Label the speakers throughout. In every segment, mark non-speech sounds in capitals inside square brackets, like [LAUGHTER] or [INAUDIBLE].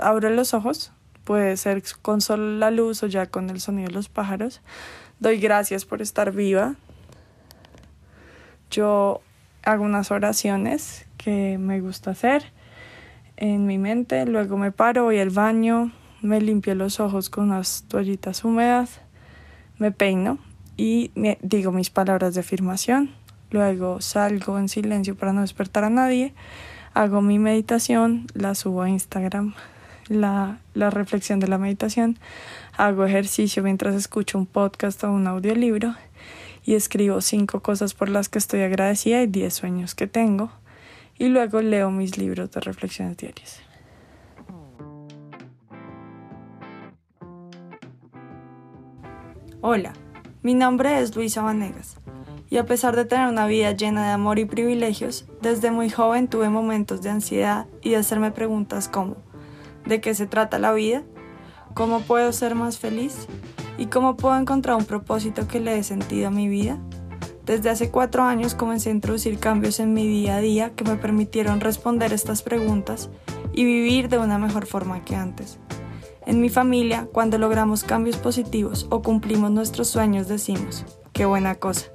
Speaker 1: Abro los ojos, puede ser con solo la luz o ya con el sonido de los pájaros. Doy gracias por estar viva. Yo hago unas oraciones que me gusta hacer en mi mente, luego me paro, voy al baño, me limpio los ojos con unas toallitas húmedas, me peino y digo mis palabras de afirmación, luego salgo en silencio para no despertar a nadie, hago mi meditación, la subo a Instagram, la, la reflexión de la meditación, hago ejercicio mientras escucho un podcast o un audiolibro y escribo cinco cosas por las que estoy agradecida y diez sueños que tengo. Y luego leo mis libros de reflexiones diarias. Hola, mi nombre es Luisa Vanegas. Y a pesar de tener una vida llena de amor y privilegios, desde muy joven tuve momentos de ansiedad y de hacerme preguntas como ¿de qué se trata la vida? ¿Cómo puedo ser más feliz? ¿Y cómo puedo encontrar un propósito que le dé sentido a mi vida? Desde hace cuatro años comencé a introducir cambios en mi día a día que me permitieron responder estas preguntas y vivir de una mejor forma que antes. En mi familia, cuando logramos cambios positivos o cumplimos nuestros sueños, decimos, qué buena cosa.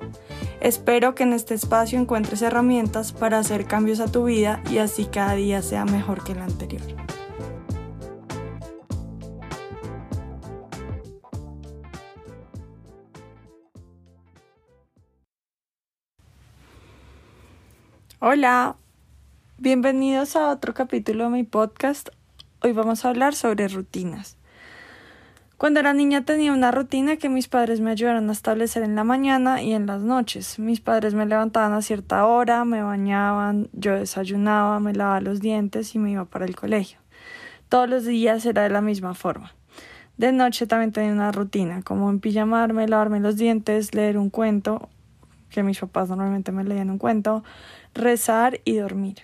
Speaker 1: Espero que en este espacio encuentres herramientas para hacer cambios a tu vida y así cada día sea mejor que el anterior. Hola, bienvenidos a otro capítulo de mi podcast. Hoy vamos a hablar sobre rutinas. Cuando era niña tenía una rutina que mis padres me ayudaron a establecer en la mañana y en las noches. Mis padres me levantaban a cierta hora, me bañaban, yo desayunaba, me lavaba los dientes y me iba para el colegio. Todos los días era de la misma forma. De noche también tenía una rutina, como en pijamarme, lavarme los dientes, leer un cuento, que mis papás normalmente me leían un cuento, rezar y dormir.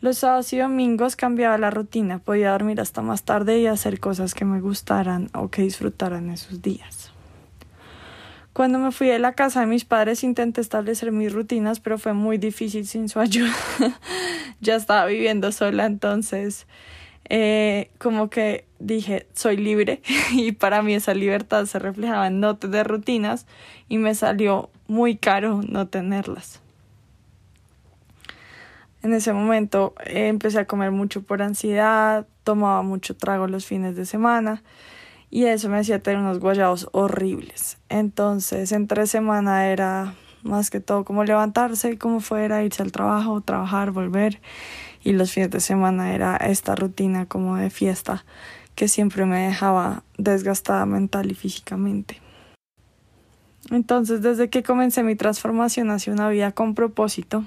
Speaker 1: Los sábados y domingos cambiaba la rutina, podía dormir hasta más tarde y hacer cosas que me gustaran o que disfrutaran esos días. Cuando me fui de la casa de mis padres intenté establecer mis rutinas, pero fue muy difícil sin su ayuda. [LAUGHS] ya estaba viviendo sola, entonces eh, como que dije, soy libre [LAUGHS] y para mí esa libertad se reflejaba en no tener rutinas y me salió muy caro no tenerlas. En ese momento eh, empecé a comer mucho por ansiedad, tomaba mucho trago los fines de semana y eso me hacía tener unos guayados horribles. Entonces, entre semana era más que todo como levantarse, como fuera, irse al trabajo, trabajar, volver. Y los fines de semana era esta rutina como de fiesta que siempre me dejaba desgastada mental y físicamente. Entonces, desde que comencé mi transformación hacia una vida con propósito,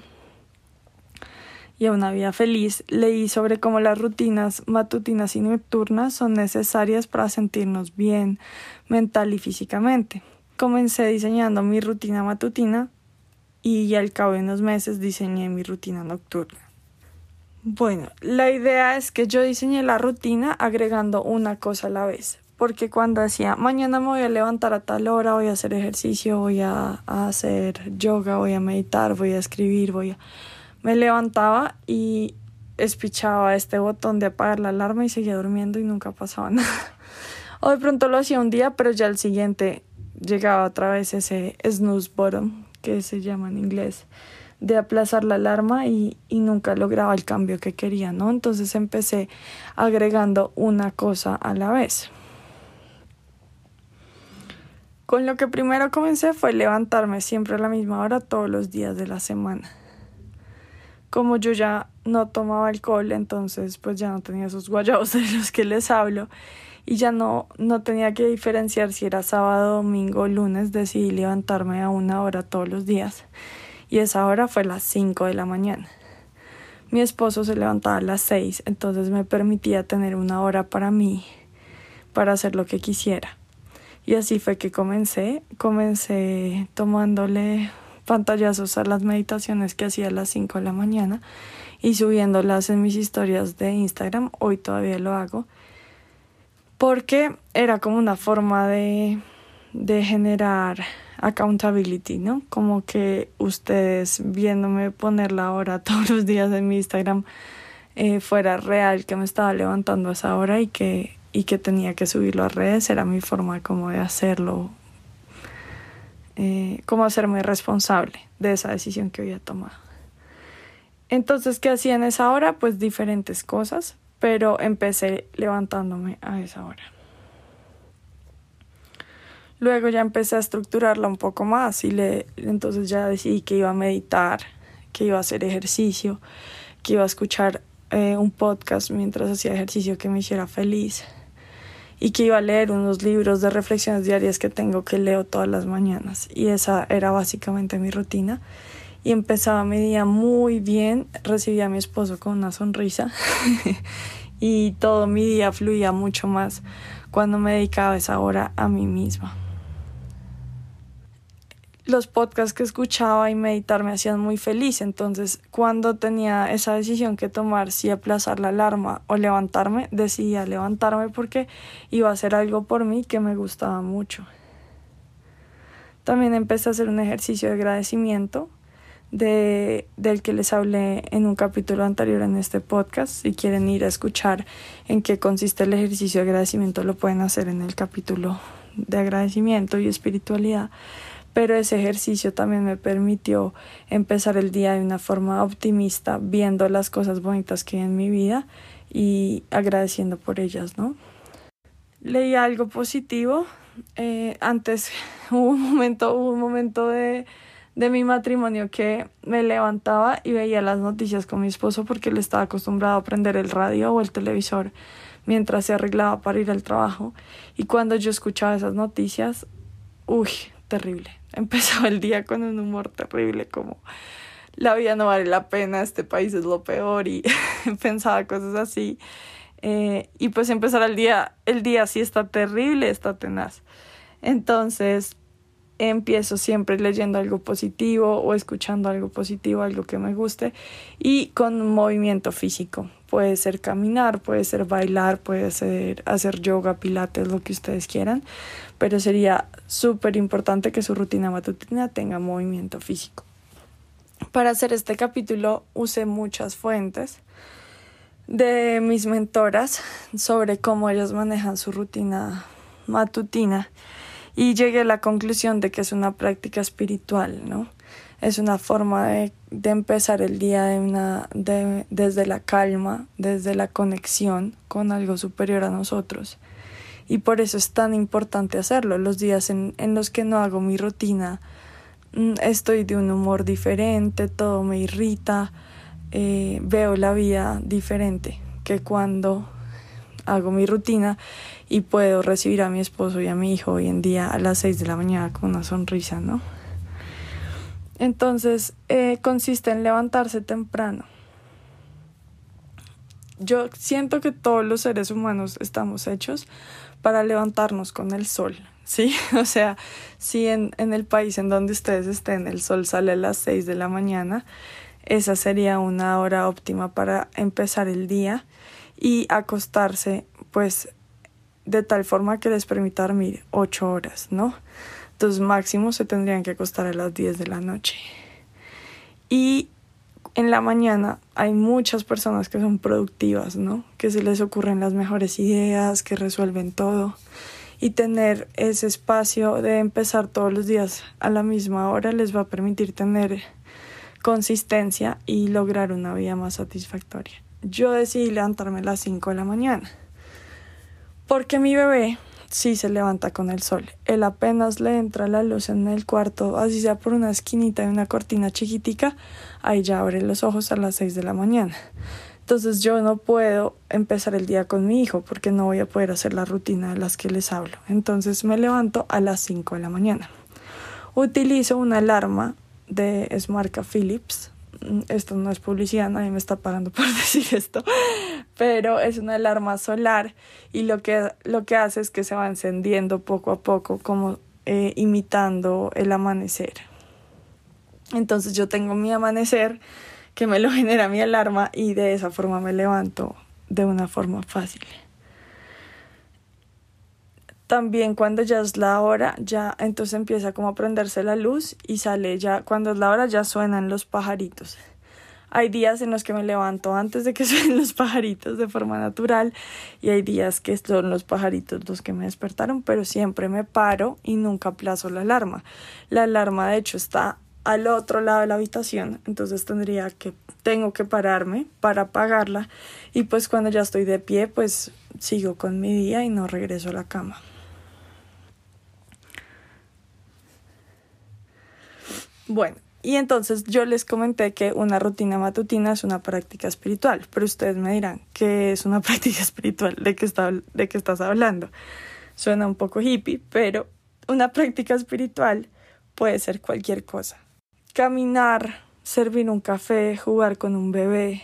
Speaker 1: y a una vida feliz, leí sobre cómo las rutinas matutinas y nocturnas son necesarias para sentirnos bien mental y físicamente. Comencé diseñando mi rutina matutina y al cabo de unos meses diseñé mi rutina nocturna. Bueno, la idea es que yo diseñé la rutina agregando una cosa a la vez, porque cuando decía mañana me voy a levantar a tal hora, voy a hacer ejercicio, voy a, hacer yoga, voy a meditar, voy a escribir, voy a me levantaba y espichaba este botón de apagar la alarma y seguía durmiendo y nunca pasaba [LAUGHS] nada. O de pronto lo hacía un día, pero ya al siguiente llegaba otra vez ese snooze button, que se llama en inglés, de aplazar la alarma y, y nunca lograba el cambio que quería, ¿no? Entonces empecé agregando una cosa a la vez. Con lo que primero comencé fue levantarme siempre a la misma hora todos los días de la semana como yo ya no tomaba alcohol, entonces pues ya no tenía esos guayabos de los que les hablo y ya no, no tenía que diferenciar si era sábado, domingo o lunes, decidí levantarme a una hora todos los días y esa hora fue las 5 de la mañana. Mi esposo se levantaba a las 6, entonces me permitía tener una hora para mí, para hacer lo que quisiera. Y así fue que comencé, comencé tomándole pantallazos a las meditaciones que hacía a las 5 de la mañana y subiéndolas en mis historias de Instagram. Hoy todavía lo hago. Porque era como una forma de, de generar accountability, ¿no? Como que ustedes viéndome poner la hora [LAUGHS] todos los días en mi Instagram eh, fuera real que me estaba levantando a esa hora y que, y que tenía que subirlo a redes, era mi forma como de hacerlo, eh, como hacerme responsable de esa decisión que había tomado. Entonces, ¿qué hacía en esa hora? Pues diferentes cosas, pero empecé levantándome a esa hora. Luego ya empecé a estructurarla un poco más y le, entonces ya decidí que iba a meditar, que iba a hacer ejercicio, que iba a escuchar eh, un podcast mientras hacía ejercicio que me hiciera feliz y que iba a leer unos libros de reflexiones diarias que tengo que leo todas las mañanas. Y esa era básicamente mi rutina. Y empezaba mi día muy bien, recibía a mi esposo con una sonrisa [LAUGHS] y todo mi día fluía mucho más cuando me dedicaba esa hora a mí misma los podcasts que escuchaba y meditar me hacían muy feliz. Entonces, cuando tenía esa decisión que tomar, si aplazar la alarma o levantarme, decidía levantarme porque iba a hacer algo por mí que me gustaba mucho. También empecé a hacer un ejercicio de agradecimiento de, del que les hablé en un capítulo anterior en este podcast. Si quieren ir a escuchar en qué consiste el ejercicio de agradecimiento, lo pueden hacer en el capítulo de agradecimiento y espiritualidad pero ese ejercicio también me permitió empezar el día de una forma optimista, viendo las cosas bonitas que hay en mi vida y agradeciendo por ellas, ¿no? Leí algo positivo. Eh, antes [LAUGHS] hubo un momento, hubo un momento de, de mi matrimonio que me levantaba y veía las noticias con mi esposo porque él estaba acostumbrado a prender el radio o el televisor mientras se arreglaba para ir al trabajo. Y cuando yo escuchaba esas noticias, uy, terrible. Empezaba el día con un humor terrible, como la vida no vale la pena, este país es lo peor y [LAUGHS] pensaba cosas así. Eh, y pues empezar el día, el día sí está terrible, está tenaz. Entonces empiezo siempre leyendo algo positivo o escuchando algo positivo, algo que me guste y con movimiento físico. Puede ser caminar, puede ser bailar, puede ser hacer yoga, pilates, lo que ustedes quieran, pero sería súper importante que su rutina matutina tenga movimiento físico. Para hacer este capítulo usé muchas fuentes de mis mentoras sobre cómo ellas manejan su rutina matutina y llegué a la conclusión de que es una práctica espiritual, ¿no? Es una forma de, de empezar el día de una, de, desde la calma, desde la conexión con algo superior a nosotros. Y por eso es tan importante hacerlo. Los días en, en los que no hago mi rutina, mm, estoy de un humor diferente, todo me irrita, eh, veo la vida diferente que cuando hago mi rutina y puedo recibir a mi esposo y a mi hijo hoy en día a las 6 de la mañana con una sonrisa, ¿no? Entonces, eh, consiste en levantarse temprano. Yo siento que todos los seres humanos estamos hechos para levantarnos con el sol, ¿sí? [LAUGHS] O sea, si en, en el país en donde ustedes estén el sol sale a las 6 de la mañana, esa sería una hora óptima para empezar el día y acostarse pues de tal forma que les permita dormir ocho horas, ¿no? Entonces máximo se tendrían que acostar a las 10 de la noche. Y en la mañana hay muchas personas que son productivas, ¿no? Que se les ocurren las mejores ideas, que resuelven todo. Y tener ese espacio de empezar todos los días a la misma hora les va a permitir tener consistencia y lograr una vida más satisfactoria. Yo decidí levantarme a las 5 de la mañana porque mi bebé sí se levanta con el sol. Él apenas le entra la luz en el cuarto, así sea por una esquinita de una cortina chiquitica, ahí ya abre los ojos a las seis de la mañana. Entonces yo no puedo empezar el día con mi hijo porque no voy a poder hacer la rutina de las que les hablo. Entonces me levanto a las 5 de la mañana. Utilizo una alarma de es marca Philips Mm, esto no es publicidad, nadie me está pagando por [LAUGHS] decir esto, pero es una alarma solar y lo que, lo que hace es que se va encendiendo poco a poco, como eh, imitando el amanecer. Entonces yo tengo mi amanecer que me lo [LAUGHS] genera mi alarma y de esa forma me levanto de una forma fácil. También cuando ya es la hora, ya entonces empieza como a prenderse la luz y sale ya, cuando es la hora ya suenan los pajaritos. Hay días en los que me levanto antes de que [LAUGHS] suenen los pajaritos de forma natural y hay días que son los pajaritos los que me despertaron, pero siempre me paro y nunca aplazo la alarma. La alarma de hecho está al otro lado de la habitación, entonces tendría que tengo que pararme para apagarla y pues cuando ya estoy de pie pues sigo con mi día y no regreso a la cama. Bueno, y entonces yo les comenté que una rutina matutina es una práctica espiritual, pero ustedes me dirán, ¿qué es una [LAUGHS] práctica espiritual? ¿De qué, está, de qué estás hablando? Suena un poco hippie, pero una práctica espiritual puede ser cualquier cosa. Caminar, servir un café, jugar con un bebé,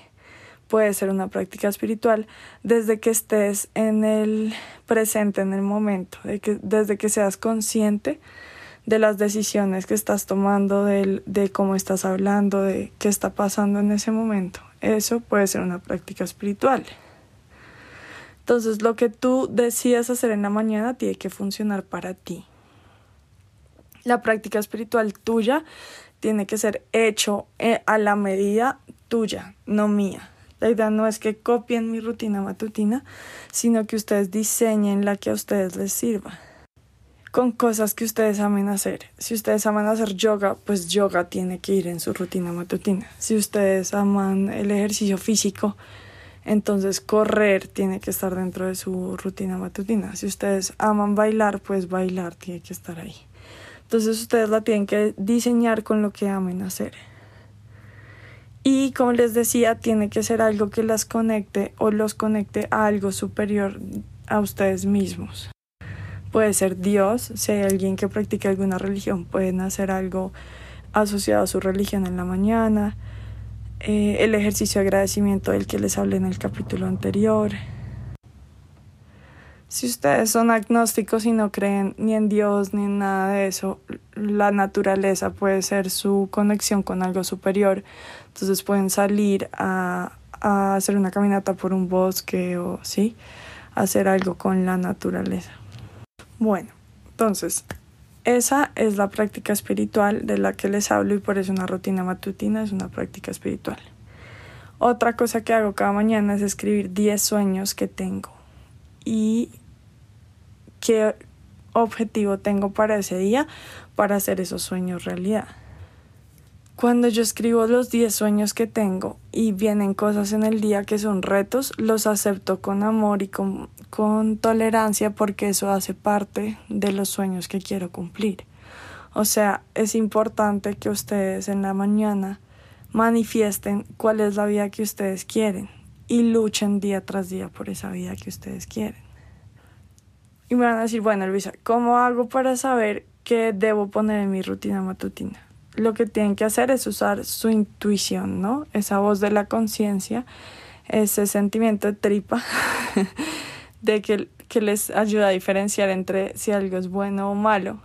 Speaker 1: puede ser una práctica espiritual desde que estés en el presente, en el momento, desde que seas consciente de las decisiones que estás tomando, de, de cómo estás hablando, de qué está pasando en ese momento. Eso puede ser una práctica espiritual. Entonces, lo que tú decidas hacer en la mañana tiene que funcionar para ti. La práctica espiritual tuya tiene que ser hecho eh, a la medida tuya, no mía. La idea no es que copien mi rutina matutina, sino que ustedes diseñen la que a ustedes les sirva con cosas que ustedes amen hacer. Si ustedes aman hacer yoga, pues yoga tiene que ir en su rutina matutina. Si ustedes aman el ejercicio físico, entonces correr tiene que estar dentro de su rutina matutina. Si ustedes aman bailar, pues bailar tiene que estar ahí. Entonces ustedes la tienen que diseñar con lo que amen hacer. Y como les decía, tiene que ser algo que las conecte o los conecte a algo superior a ustedes mismos puede ser Dios, si hay alguien que practica alguna religión, pueden hacer algo asociado a su religión en la mañana, eh, el ejercicio de agradecimiento del que les hablé en el capítulo anterior. Si ustedes son agnósticos y no creen ni en Dios ni en nada de eso, la naturaleza puede ser su conexión con algo superior. Entonces pueden salir a, a hacer una caminata por un bosque o sí, hacer algo con la naturaleza. Bueno, entonces, esa es la práctica espiritual de la que les hablo y por eso una rutina matutina es una práctica espiritual. Otra cosa que hago cada mañana es escribir 10 sueños que tengo y qué objetivo tengo para ese día para hacer esos sueños realidad. Cuando yo escribo los 10 sueños que tengo y vienen cosas en el día que son retos, los acepto con amor y con, con tolerancia porque eso hace parte de los sueños que quiero cumplir. O sea, es importante que ustedes en la mañana manifiesten cuál es la vida que ustedes quieren y luchen día tras día por esa vida que ustedes quieren. Y me van a decir, bueno, Luisa, ¿cómo hago para saber qué debo poner en mi rutina matutina? Lo que tienen que hacer es usar su intuición, ¿no? Esa voz de la conciencia, ese sentimiento de tripa, [LAUGHS] de que, que les ayuda a diferenciar entre si algo es bueno o malo.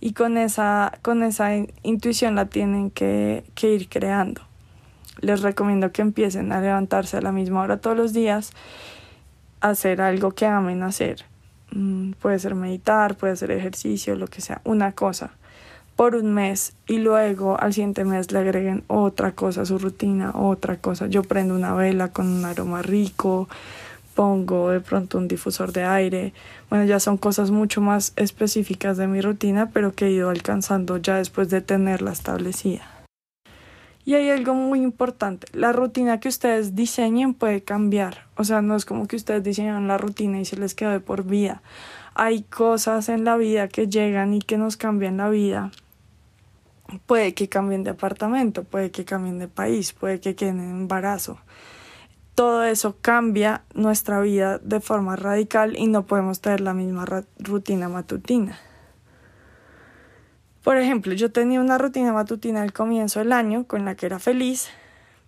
Speaker 1: Y con esa, con esa intuición la tienen que, que ir creando. Les recomiendo que empiecen a levantarse a la misma hora todos los días, hacer algo que amen hacer. Mm, puede ser meditar, puede ser ejercicio, lo que sea, una cosa por un mes y luego al siguiente mes le agreguen otra cosa a su rutina, otra cosa. Yo prendo una vela con un aroma rico, pongo de pronto un difusor de aire. Bueno, ya son cosas mucho más específicas de mi rutina, pero que he ido alcanzando ya después de tenerla establecida. Y hay algo muy importante, la rutina que ustedes diseñen puede cambiar, o sea, no es como que ustedes diseñan la rutina y se les quede por vida. Hay cosas en la vida que llegan y que nos cambian la vida puede que cambien de apartamento, puede que cambien de país, puede que queden en embarazo. Todo eso cambia nuestra vida de forma radical y no podemos tener la misma rutina matutina. Por ejemplo, yo tenía una rutina matutina al comienzo del año con la que era feliz,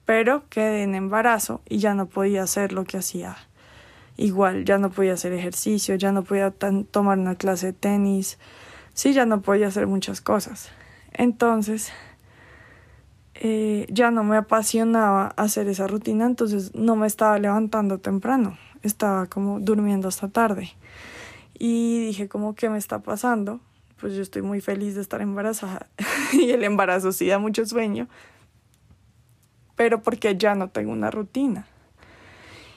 Speaker 1: pero quedé en embarazo y ya no podía hacer lo que hacía. Igual, ya no podía hacer ejercicio, ya no podía tomar una clase de tenis, sí, ya no podía hacer muchas cosas. Entonces, eh, ya no me apasionaba hacer esa rutina, entonces no me estaba levantando temprano, estaba como durmiendo hasta tarde. Y dije como, ¿qué me está pasando? Pues yo estoy muy feliz de estar embarazada [LAUGHS] y el embarazo sí da mucho sueño. pero porque ya no tengo una rutina.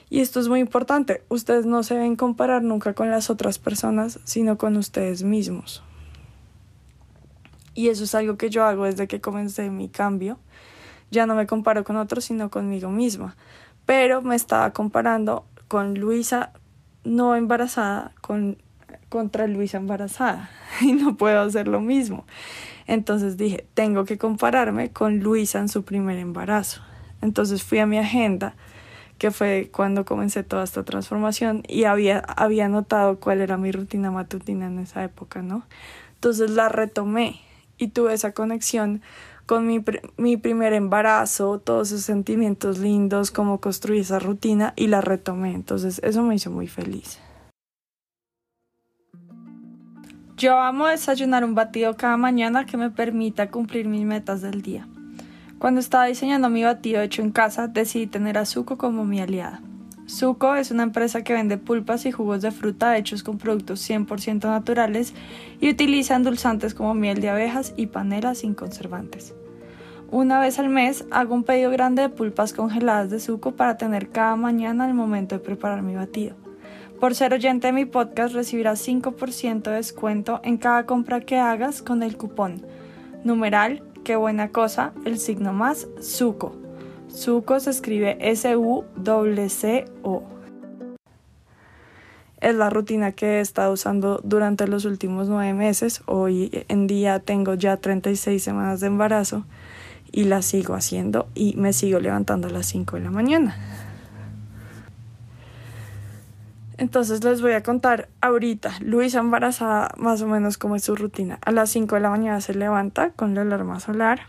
Speaker 1: Y esto es muy importante, ustedes no se deben comparar nunca con las otras personas, sino con ustedes mismos. Y eso es algo que yo hago desde que comencé mi cambio. Ya no me comparo con otros, sino conmigo misma. Pero me estaba comparando con Luisa no embarazada con, contra Luisa embarazada. [LAUGHS] Y no puedo hacer lo mismo. Entonces dije, tengo que compararme con Luisa en su primer embarazo. Entonces fui a mi agenda, que fue cuando comencé toda esta transformación, y había, había notado cuál era mi rutina matutina en esa época, ¿no? Entonces la retomé y tuve esa conexión con mi, mi primer embarazo, todos esos sentimientos lindos, cómo construí esa rutina y la retomé. Entonces eso me hizo muy feliz. Yo amo desayunar un batido cada mañana que me permita cumplir mis metas del día. Cuando estaba diseñando mi batido hecho en casa, decidí tener a Zuko como mi aliada. Zuko es una empresa que vende pulpas y jugos de fruta hechos con productos 100% naturales y utiliza endulzantes como miel de abejas y panela sin conservantes. Una vez al mes hago un pedido grande de pulpas congeladas de Zuko para tener cada mañana al momento de preparar mi batido. Por ser oyente de mi podcast recibirás 5% de descuento en cada compra que hagas con el cupón numeral qué buena cosa, el signo más, SUCO. SUCO se escribe S-U-C-O. Es la rutina que he estado usando durante los últimos nueve meses. Hoy en día tengo ya 36 semanas de embarazo y la sigo haciendo y me sigo levantando a las 5 de la mañana. Entonces les voy a contar ahorita, Luisa embarazada más o menos como es su rutina. A las 5 de la mañana se levanta con la alarma solar,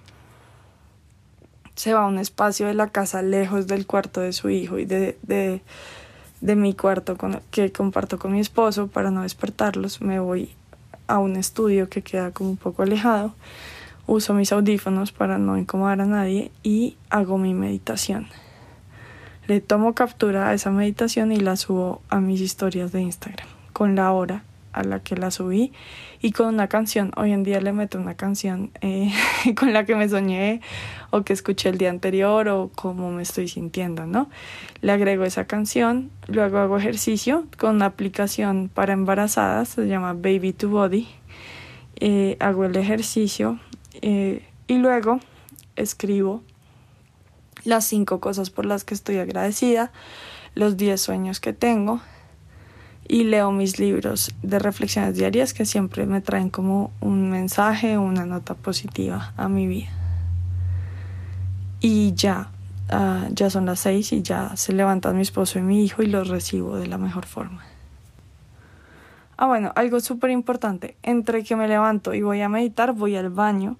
Speaker 1: se va a un espacio de la casa lejos del cuarto de su hijo y de, de, de mi cuarto que comparto con mi esposo para no despertarlos. Me voy a un estudio que queda como un poco alejado, uso mis audífonos para no incomodar a nadie y hago mi meditación. Le tomo captura a esa meditación y la subo a mis historias de Instagram con la hora a la que la subí y con una canción. Hoy en día le meto una canción eh, [LAUGHS] con la que me soñé o que escuché el día anterior o cómo me estoy sintiendo, ¿no? Le agrego esa canción, luego hago ejercicio con una aplicación para embarazadas, se llama Baby to Body. Eh, hago el ejercicio eh, y luego escribo las cinco cosas por las que estoy agradecida, los diez sueños que tengo y leo mis libros de reflexiones diarias que siempre me traen como un mensaje, una nota positiva a mi vida. Y ya, ah, ya son las seis y ya se levantan mi esposo y mi hijo y los recibo de la mejor forma. Ah, bueno, algo súper importante. Entre que me levanto y voy a meditar, voy al baño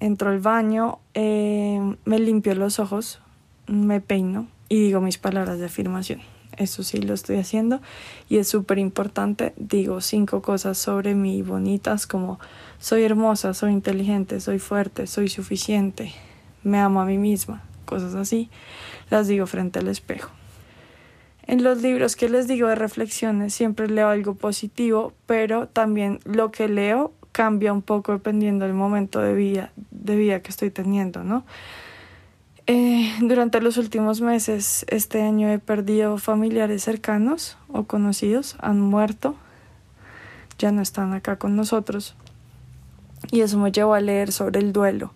Speaker 1: entro al baño, eh, me limpio los ojos, me peino y digo mis palabras de afirmación. Eso sí lo estoy haciendo y es súper importante. Digo cinco cosas sobre mí bonitas como soy hermosa, soy inteligente, soy fuerte, soy suficiente, me amo a mí misma, cosas así. Las digo frente al espejo. En los libros que les digo de reflexiones siempre leo algo positivo, pero también lo que leo cambia un poco dependiendo del momento de vida, de vida que estoy teniendo, ¿no? Eh, durante los últimos meses, este año he perdido familiares cercanos o conocidos, han muerto, ya no están acá con nosotros. Y eso me llevó a leer sobre el duelo,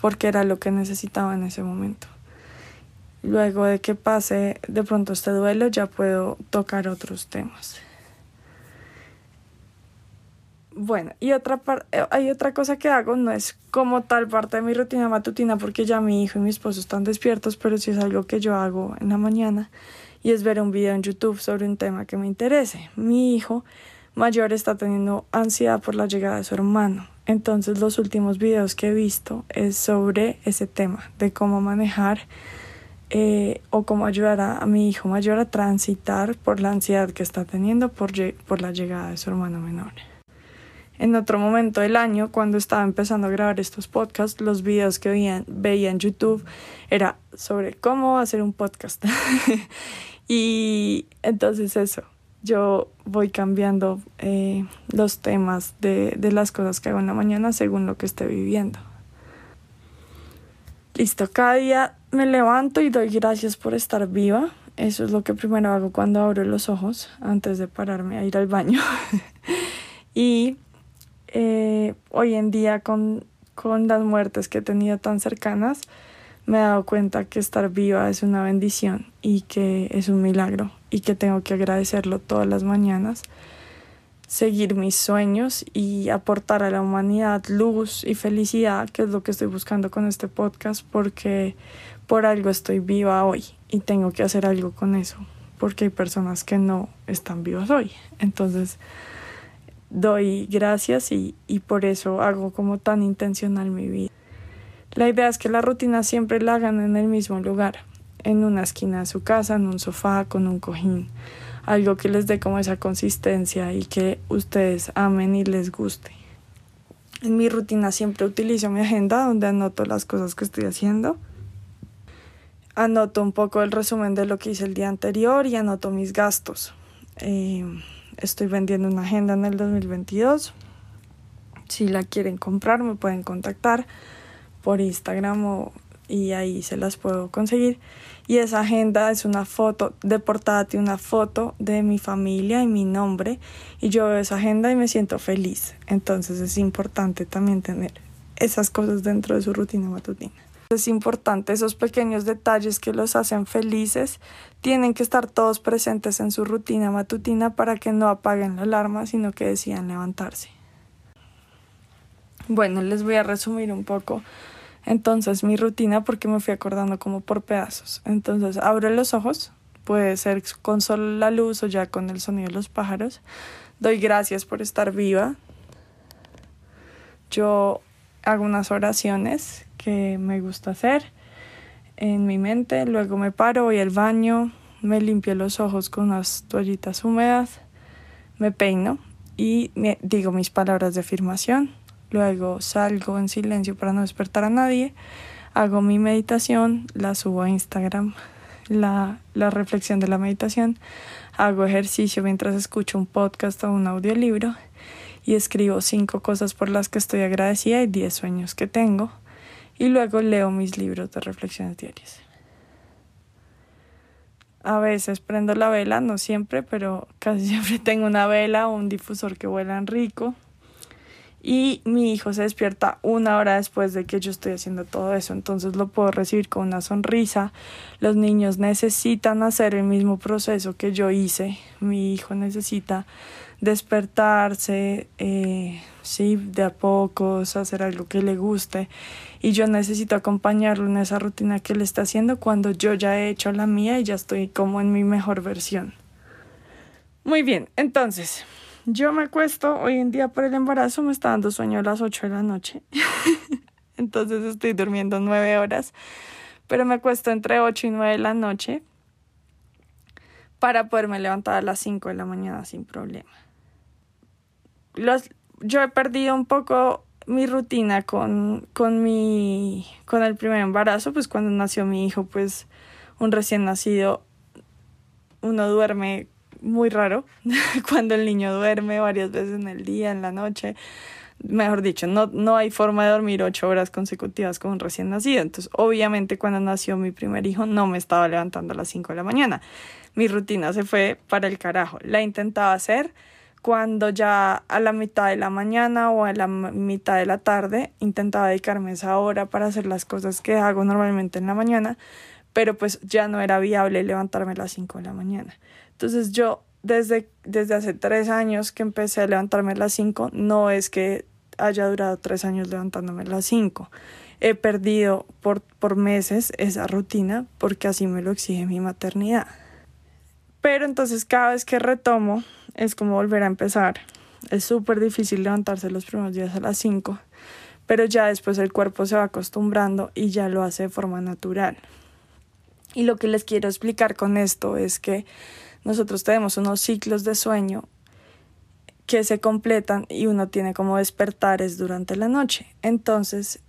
Speaker 1: porque era lo que necesitaba en ese momento. Luego de que pase de pronto este duelo, ya puedo tocar otros temas. Bueno, y otra eh, hay otra cosa que hago, no es como tal parte de mi rutina matutina porque ya mi hijo y mi esposo están despiertos, pero sí es algo que yo hago en la mañana y es ver un video en YouTube sobre un tema que me interese. Mi hijo mayor está teniendo ansiedad por la llegada de su hermano. Entonces los últimos videos que he visto es sobre ese tema, de cómo manejar eh, o cómo ayudar a, mi hijo mayor a transitar por la ansiedad que está teniendo por, por la llegada de su hermano menor. En otro momento del año, cuando estaba empezando a grabar estos podcasts, los videos que veía, en YouTube era sobre cómo hacer un podcast. [LAUGHS] y entonces eso, yo voy cambiando eh, los temas de, de las cosas que hago en la mañana según lo que esté viviendo. Listo, cada día me levanto y doy gracias por estar viva. Eso es lo que primero hago cuando abro los ojos, antes de pararme a ir al baño. [LAUGHS] y eh, hoy en día con, con las muertes que he tenido tan cercanas, me he dado cuenta que estar viva es una bendición y que es un milagro y que tengo que agradecerlo todas las mañanas, seguir mis sueños y aportar a la humanidad luz y felicidad, que es lo que estoy buscando con este podcast, porque por algo estoy viva hoy y tengo que hacer algo con eso, porque hay personas que no están vivas hoy. Entonces, doy gracias y, y por eso hago como tan intencional mi vida. La idea es que la rutina siempre la hagan en el mismo lugar, en una esquina de su casa, en un sofá, con un cojín, algo que les dé como esa consistencia y que ustedes amen y les guste. En mi rutina siempre utilizo mi agenda donde anoto las cosas que estoy haciendo. Anoto un poco el resumen de lo que hice el día anterior y anoto mis gastos. Eh, Estoy vendiendo una agenda en el 2022. Si la quieren comprar, me pueden contactar por Instagram o, y ahí se las puedo conseguir. Y esa agenda es una foto de portada, tiene una foto de mi familia y mi nombre. Y yo veo esa agenda y me siento feliz. Entonces es importante también tener esas cosas dentro de su rutina matutina. Es importante, esos pequeños detalles que los hacen felices tienen que estar todos presentes en su rutina matutina para que no apaguen la alarma, sino que decidan levantarse. Bueno, les voy a resumir un poco entonces mi rutina porque me fui acordando como por pedazos. Entonces abro los ojos, puede ser con solo la luz o ya con el sonido de los pájaros. Doy gracias por estar viva. Yo hago unas oraciones me gusta hacer en mi mente, luego me paro, voy al baño, me limpio los ojos con unas toallitas húmedas, me peino y me digo mis palabras de afirmación, luego salgo en silencio para no despertar a nadie, hago mi meditación, la subo a Instagram, la, la reflexión de la meditación, hago ejercicio mientras escucho un podcast o un audiolibro y escribo cinco cosas por las que estoy agradecida y diez sueños que tengo y luego leo mis libros de reflexiones diarias. A veces prendo la vela, no siempre, pero casi [LAUGHS] siempre tengo una vela o un difusor que vuelan rico. Y mi hijo se despierta una hora después de que yo estoy haciendo todo eso, entonces lo puedo recibir con una sonrisa. Los niños necesitan hacer el mismo proceso que yo hice. Mi hijo necesita despertarse, eh, sí, de a pocos, hacer algo que le guste. Y yo necesito acompañarlo en esa rutina que él está haciendo cuando yo ya he hecho la mía y ya estoy como en mi mejor versión. Muy bien, entonces, yo me acuesto hoy en día por el embarazo, me está dando sueño a las 8 de la noche. [LAUGHS] entonces estoy durmiendo 9 horas, pero me acuesto entre 8 y 9 de la noche para poderme levantar a las 5 de la mañana sin problema yo he perdido un poco mi rutina con, con mi, con el primer embarazo, pues cuando nació mi hijo, pues un recién nacido, uno duerme muy raro, [LAUGHS] cuando el niño duerme varias veces en el día, en la noche, mejor dicho, no, no hay forma de dormir ocho horas consecutivas con un recién nacido. Entonces, obviamente, cuando nació mi primer hijo, no me estaba levantando a las cinco de la mañana. Mi rutina se fue para el carajo. La intentaba hacer, cuando ya a la mitad de la mañana o a la mitad de la tarde intentaba dedicarme esa hora para hacer las cosas que hago normalmente en la mañana, pero pues ya no era viable levantarme a las 5 de la mañana. Entonces yo desde, desde hace tres años que empecé a levantarme a las 5, no es que haya durado tres años levantándome a las 5. He perdido por, por meses esa rutina porque así me lo exige mi maternidad. Pero entonces cada vez que retomo es como volver a empezar. Es súper difícil levantarse los primeros días a las 5, pero ya después el cuerpo se va acostumbrando y ya lo hace de forma natural. Y lo que les quiero explicar con esto es que nosotros tenemos unos ciclos de sueño que se completan y uno tiene como despertares durante la noche. Entonces,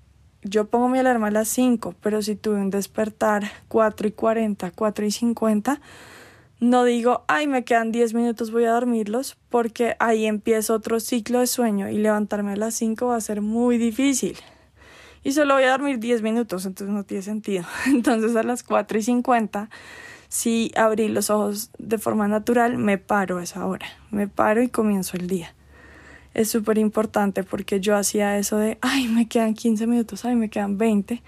Speaker 1: yo pongo mi alarma a las 5, pero si tuve un despertar 4 y 40, 4 y 50, no digo, ay, me quedan 10 minutos, voy a dormirlos, porque ahí empieza otro ciclo de sueño y levantarme a las 5 va a ser muy difícil. y solo voy a dormir 10 minutos, entonces no tiene sentido. [LAUGHS] Entonces a las 4 y 50, si abrí los ojos de forma natural, me paro a esa hora, me paro y comienzo el día. Es súper importante porque yo hacía eso de, ay, me quedan 15 minutos, ay, me quedan 20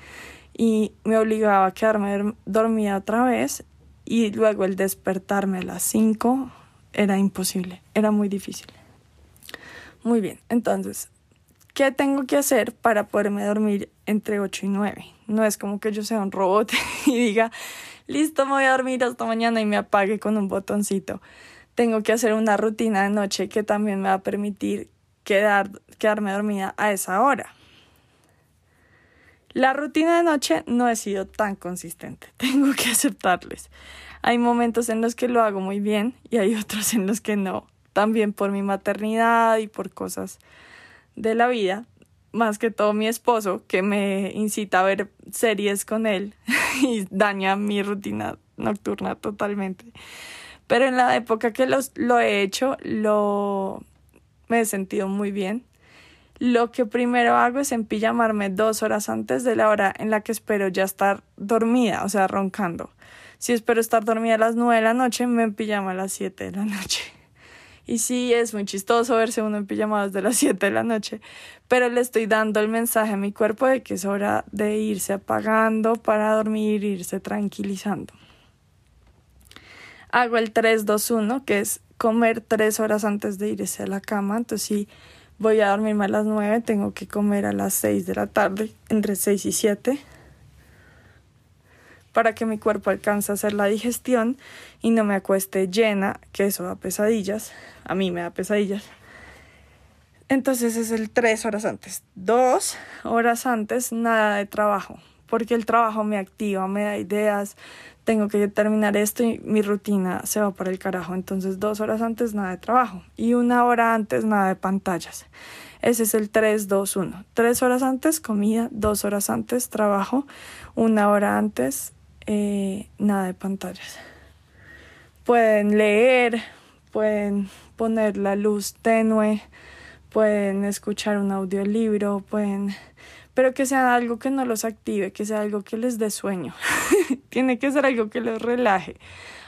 Speaker 1: y me obligaba a quedarme dormida otra vez y luego el despertarme a las 5 era imposible, era muy difícil. Muy bien, entonces, ¿qué tengo que hacer para poderme dormir entre 8 y 9? No es como que yo sea un robot [LAUGHS] y diga, listo, me voy a dormir hasta mañana y me apague con un botoncito. Tengo que hacer una rutina de noche que también me va a permitir quedar, quedarme dormida a esa hora. La rutina de noche no he sido tan consistente, [LAUGHS] tengo que aceptarles. Hay momentos en los que lo hago muy bien y hay otros en los que no. También por mi maternidad y por cosas de la vida. Más que todo mi esposo, que me incita a ver series con él [LAUGHS] y daña mi rutina nocturna totalmente. Pero en la época que los, lo he hecho, lo me he sentido muy bien. Lo que primero hago es empijamarme dos horas antes de la hora en la que espero ya estar dormida, o sea, roncando. Si espero estar dormida a las nueve de la noche, me empillamo a las siete de la noche. Y sí, es muy chistoso verse uno en pijama desde las 7 de la noche, pero le estoy dando el mensaje a mi cuerpo de que es hora de irse apagando para dormir, irse tranquilizando. Hago el 3-2-1, que es comer tres horas antes de irse a la cama. Entonces, si voy a dormirme a las 9, tengo que comer a las 6 de la tarde, entre 6 y 7 para que mi cuerpo alcance a hacer la digestión y no me acueste llena, que eso da pesadillas, a mí me da pesadillas. Entonces es el tres horas antes. Dos horas antes, nada de trabajo, porque el trabajo me activa, me da ideas, tengo que terminar esto y mi rutina se va para el carajo. Entonces dos horas antes, nada de trabajo. Y una hora antes, nada de pantallas. Ese es el 3, 2, 1. Tres horas antes, comida. Dos horas antes, trabajo. Una hora antes, eh, nada de pantallas. Pueden leer, pueden poner la luz tenue, pueden escuchar un audiolibro, pueden pero que sea algo que no los active, que sea algo que les dé sueño. [LAUGHS] Tiene que ser algo que los relaje.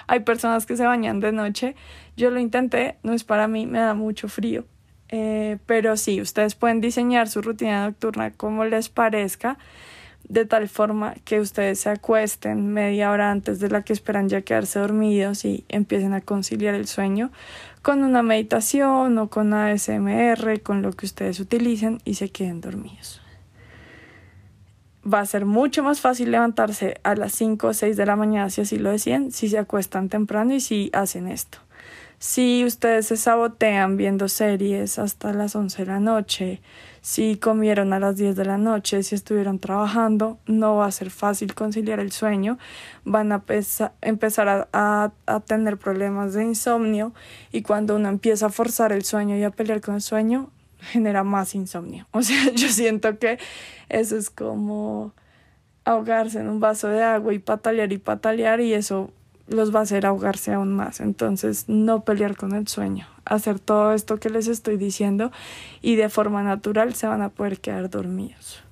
Speaker 1: Hay personas que se bañan de noche. Yo lo intenté, no es para mí, me da mucho frío. Eh, pero sí, ustedes pueden diseñar su rutina nocturna como les parezca de tal forma que ustedes se acuesten media hora antes de la que esperan ya quedarse dormidos y empiecen a conciliar el sueño con una meditación o con ASMR, con lo que ustedes utilicen y se queden dormidos. Va a ser mucho más fácil levantarse a las 5 o 6 de la mañana si así lo decían, si se acuestan temprano y si hacen esto. Si ustedes se sabotean viendo series hasta las 11 de la noche, si comieron a las 10 de la noche, si estuvieron trabajando, no va a ser fácil conciliar el sueño, van a empezar a, a, tener problemas de insomnio y cuando uno empieza a forzar el sueño y a pelear con el sueño, genera más insomnio. [LAUGHS] O sea, yo siento que eso es como ahogarse en un vaso de agua y patalear y patalear y eso los va a hacer ahogarse aún más. Entonces, no pelear con el sueño, hacer todo esto que les estoy diciendo y de forma natural se van a poder quedar dormidos.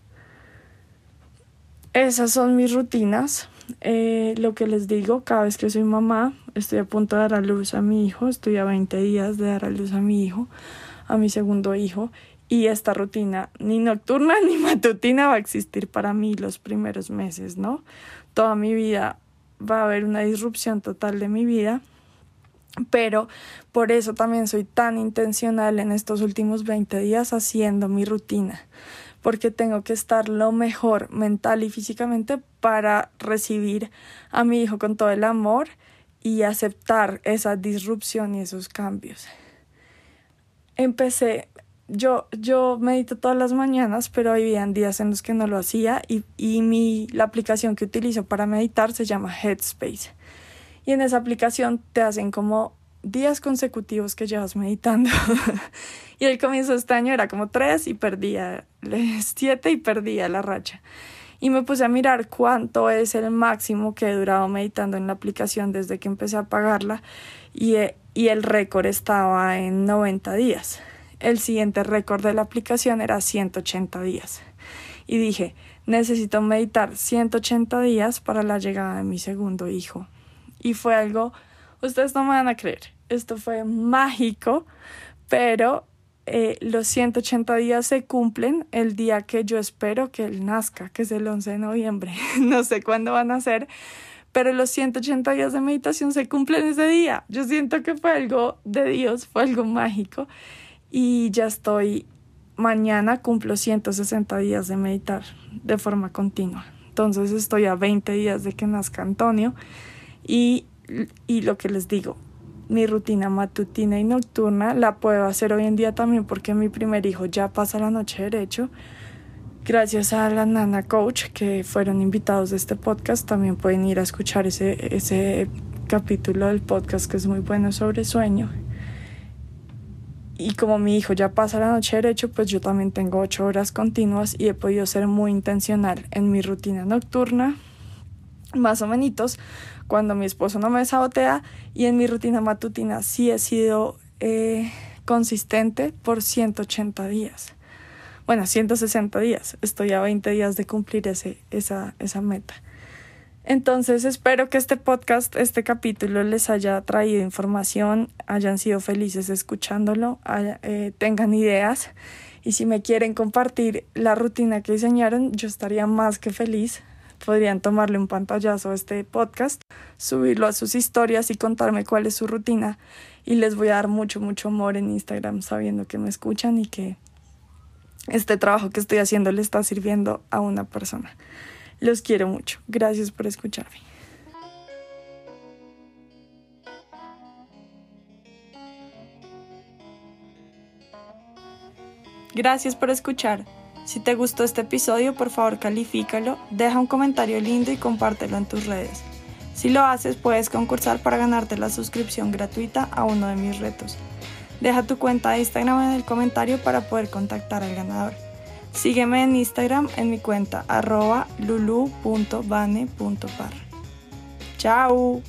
Speaker 1: Esas son mis rutinas. Eh, lo que les digo, cada vez que soy mamá, estoy a punto de dar a luz a mi hijo, estoy a 20 días de dar a luz a mi hijo, a mi segundo hijo, y esta rutina ni nocturna ni [LAUGHS] matutina va a existir para mí los primeros meses, ¿no? Toda mi vida va a haber una disrupción total de mi vida, pero por eso también soy tan intencional en estos últimos 20 días haciendo mi rutina, porque tengo que estar lo mejor mental y físicamente para recibir a mi hijo con todo el amor y aceptar esa disrupción y esos cambios. Empecé yo, yo medito todas las mañanas, pero habían días en los que no lo hacía y, y mi, la aplicación que utilizo para meditar se llama Headspace. Y en esa aplicación te hacen como días consecutivos que llevas meditando. [LAUGHS] y el comienzo de este año era como tres y perdía [LAUGHS] siete y perdía la racha. Y me puse a mirar cuánto es el máximo que he durado meditando en la aplicación desde que empecé a pagarla y, y el récord estaba en 90 días el siguiente récord de la aplicación era 180 días. y dije, necesito meditar 180 días para la llegada de mi segundo hijo. Y fue algo, ustedes no me van a creer, esto fue mágico, pero eh, los 180 días se cumplen el día que yo espero que él nazca, que es el 11 de noviembre. [LAUGHS] no sé cuándo van a ser, pero los 180 días de meditación se cumplen ese día. Yo siento que fue algo de Dios, fue algo mágico y ya estoy, mañana cumplo 160 días de meditar de forma continua. Entonces estoy a 20 días de que nazca Antonio y, y lo que les digo, mi rutina matutina y nocturna la puedo hacer hoy en día también porque mi primer hijo ya pasa la noche derecho. Gracias a la Nana Coach que fueron invitados de este podcast, también pueden ir a escuchar ese, ese capítulo del podcast que es muy bueno sobre sueño. Y como mi hijo ya pasa la noche derecho, pues yo también tengo ocho horas continuas y he podido ser muy intencional en mi rutina nocturna, más o menos cuando mi esposo no me sabotea y en mi rutina matutina sí he sido eh, consistente por 180 días. Bueno, 160 días. Estoy a 20 días de cumplir ese, esa, esa meta. Entonces espero que este podcast, este capítulo les haya traído información, hayan sido felices escuchándolo, eh, tengan ideas y si me quieren compartir la rutina que diseñaron, yo estaría más que feliz podrían tomarle un pantallazo a este podcast, subirlo a sus historias y contarme cuál es su rutina. Y les voy a dar mucho, mucho amor en Instagram sabiendo que me escuchan y que este trabajo que estoy haciendo le está sirviendo a una persona. Los quiero mucho. Gracias por escucharme. Gracias por escuchar. Si te gustó este episodio, por favor califícalo, deja un comentario lindo y compártelo en tus redes. Si lo haces, puedes concursar para ganarte la suscripción gratuita a uno de mis retos. Deja tu cuenta de Instagram en el comentario para poder contactar al ganador. Sígueme en Instagram en mi cuenta arroba lulu.bane.par. ¡Chao!